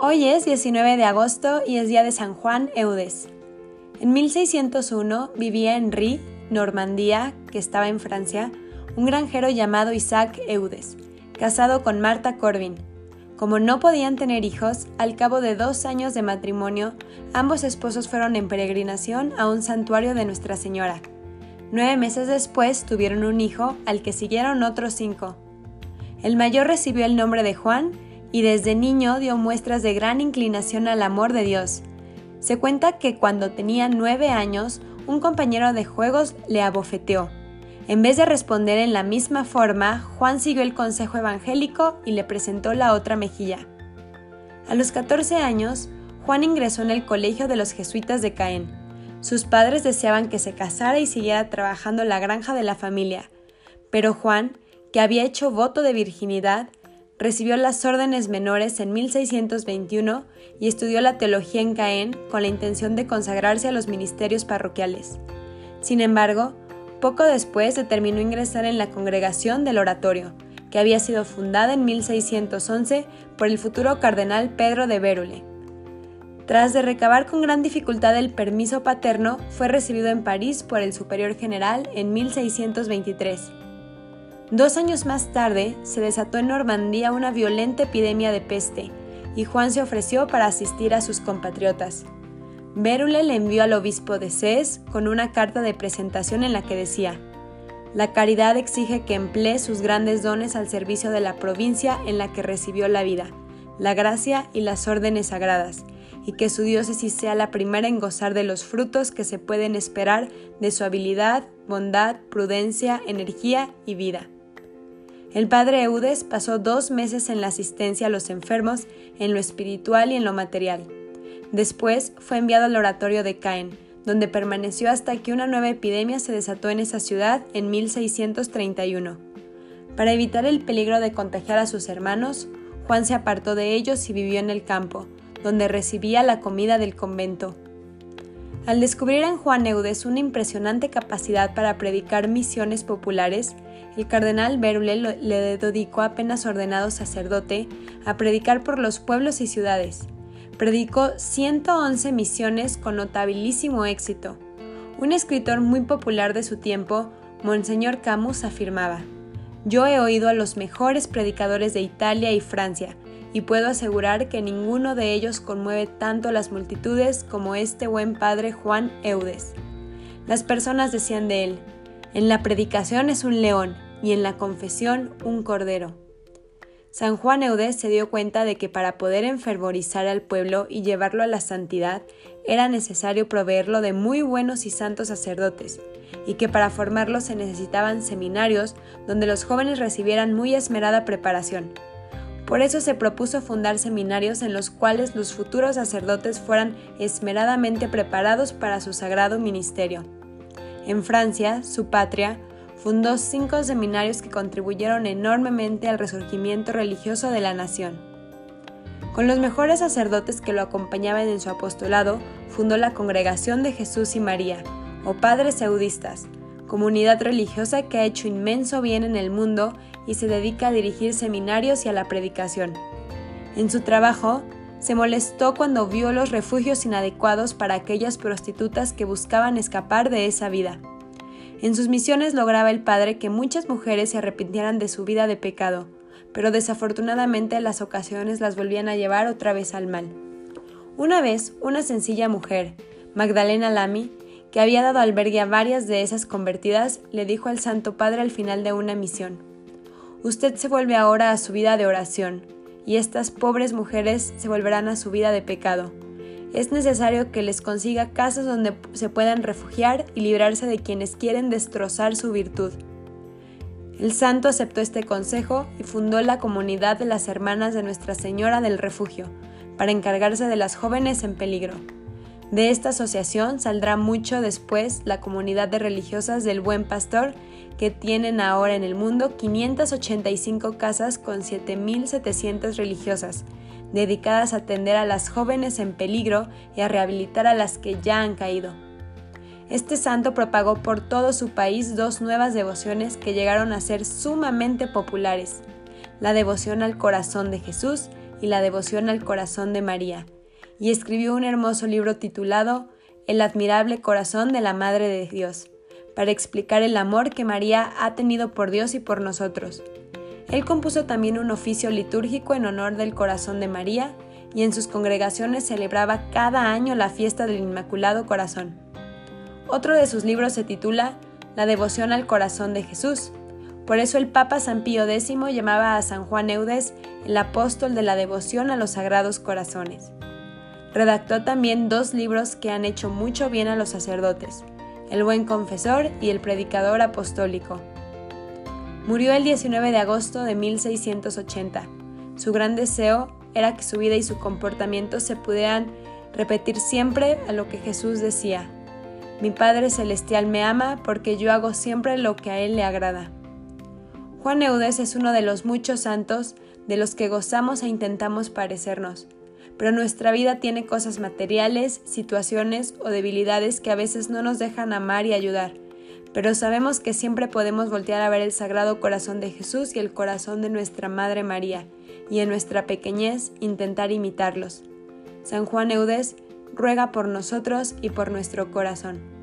Hoy es 19 de agosto y es día de San Juan Eudes. En 1601 vivía en Rie, Normandía, que estaba en Francia, un granjero llamado Isaac Eudes, casado con Marta Corbin. Como no podían tener hijos, al cabo de dos años de matrimonio, ambos esposos fueron en peregrinación a un santuario de Nuestra Señora. Nueve meses después tuvieron un hijo, al que siguieron otros cinco. El mayor recibió el nombre de Juan y desde niño dio muestras de gran inclinación al amor de Dios. Se cuenta que cuando tenía nueve años, un compañero de juegos le abofeteó. En vez de responder en la misma forma, Juan siguió el consejo evangélico y le presentó la otra mejilla. A los 14 años, Juan ingresó en el colegio de los jesuitas de Caen. Sus padres deseaban que se casara y siguiera trabajando en la granja de la familia, pero Juan, que había hecho voto de virginidad, recibió las órdenes menores en 1621 y estudió la teología en Caen con la intención de consagrarse a los ministerios parroquiales. Sin embargo, poco después determinó ingresar en la congregación del oratorio, que había sido fundada en 1611 por el futuro cardenal Pedro de Bérule. Tras de recabar con gran dificultad el permiso paterno, fue recibido en París por el superior general en 1623. Dos años más tarde se desató en Normandía una violenta epidemia de peste, y Juan se ofreció para asistir a sus compatriotas. Bérule le envió al obispo de Cés con una carta de presentación en la que decía, La caridad exige que emplee sus grandes dones al servicio de la provincia en la que recibió la vida, la gracia y las órdenes sagradas, y que su diócesis sea la primera en gozar de los frutos que se pueden esperar de su habilidad, bondad, prudencia, energía y vida. El padre Eudes pasó dos meses en la asistencia a los enfermos en lo espiritual y en lo material. Después fue enviado al oratorio de Caen, donde permaneció hasta que una nueva epidemia se desató en esa ciudad en 1631. Para evitar el peligro de contagiar a sus hermanos, Juan se apartó de ellos y vivió en el campo, donde recibía la comida del convento. Al descubrir en Juan Eudes una impresionante capacidad para predicar misiones populares, el cardenal Berule le dedicó apenas ordenado sacerdote a predicar por los pueblos y ciudades. Predicó 111 misiones con notabilísimo éxito. Un escritor muy popular de su tiempo, Monseñor Camus, afirmaba, Yo he oído a los mejores predicadores de Italia y Francia, y puedo asegurar que ninguno de ellos conmueve tanto las multitudes como este buen padre Juan Eudes. Las personas decían de él, en la predicación es un león, y en la confesión un cordero. San Juan Eudes se dio cuenta de que para poder enfervorizar al pueblo y llevarlo a la santidad era necesario proveerlo de muy buenos y santos sacerdotes, y que para formarlo se necesitaban seminarios donde los jóvenes recibieran muy esmerada preparación. Por eso se propuso fundar seminarios en los cuales los futuros sacerdotes fueran esmeradamente preparados para su sagrado ministerio. En Francia, su patria, fundó cinco seminarios que contribuyeron enormemente al resurgimiento religioso de la nación. Con los mejores sacerdotes que lo acompañaban en su apostolado, fundó la Congregación de Jesús y María, o Padres Eudistas, comunidad religiosa que ha hecho inmenso bien en el mundo y se dedica a dirigir seminarios y a la predicación. En su trabajo, se molestó cuando vio los refugios inadecuados para aquellas prostitutas que buscaban escapar de esa vida. En sus misiones lograba el Padre que muchas mujeres se arrepintieran de su vida de pecado, pero desafortunadamente las ocasiones las volvían a llevar otra vez al mal. Una vez, una sencilla mujer, Magdalena Lamy, que había dado albergue a varias de esas convertidas, le dijo al Santo Padre al final de una misión, Usted se vuelve ahora a su vida de oración, y estas pobres mujeres se volverán a su vida de pecado es necesario que les consiga casas donde se puedan refugiar y librarse de quienes quieren destrozar su virtud. El santo aceptó este consejo y fundó la comunidad de las hermanas de Nuestra Señora del Refugio, para encargarse de las jóvenes en peligro. De esta asociación saldrá mucho después la comunidad de religiosas del Buen Pastor, que tienen ahora en el mundo 585 casas con 7.700 religiosas, dedicadas a atender a las jóvenes en peligro y a rehabilitar a las que ya han caído. Este santo propagó por todo su país dos nuevas devociones que llegaron a ser sumamente populares, la devoción al corazón de Jesús y la devoción al corazón de María, y escribió un hermoso libro titulado El admirable corazón de la Madre de Dios, para explicar el amor que María ha tenido por Dios y por nosotros. Él compuso también un oficio litúrgico en honor del corazón de María, y en sus congregaciones celebraba cada año la fiesta del Inmaculado Corazón. Otro de sus libros se titula La devoción al corazón de Jesús. Por eso el Papa San Pío X llamaba a San Juan Eudes el apóstol de la devoción a los sagrados corazones. Redactó también dos libros que han hecho mucho bien a los sacerdotes, El buen confesor y El predicador apostólico. Murió el 19 de agosto de 1680. Su gran deseo era que su vida y su comportamiento se pudieran repetir siempre a lo que Jesús decía. Mi Padre Celestial me ama porque yo hago siempre lo que a Él le agrada. Juan Eudes es uno de los muchos santos de los que gozamos e intentamos parecernos, pero nuestra vida tiene cosas materiales, situaciones o debilidades que a veces no nos dejan amar y ayudar, pero sabemos que siempre podemos voltear a ver el Sagrado Corazón de Jesús y el corazón de nuestra Madre María, y en nuestra pequeñez intentar imitarlos. San Juan Eudes ruega por nosotros y por nuestro corazón.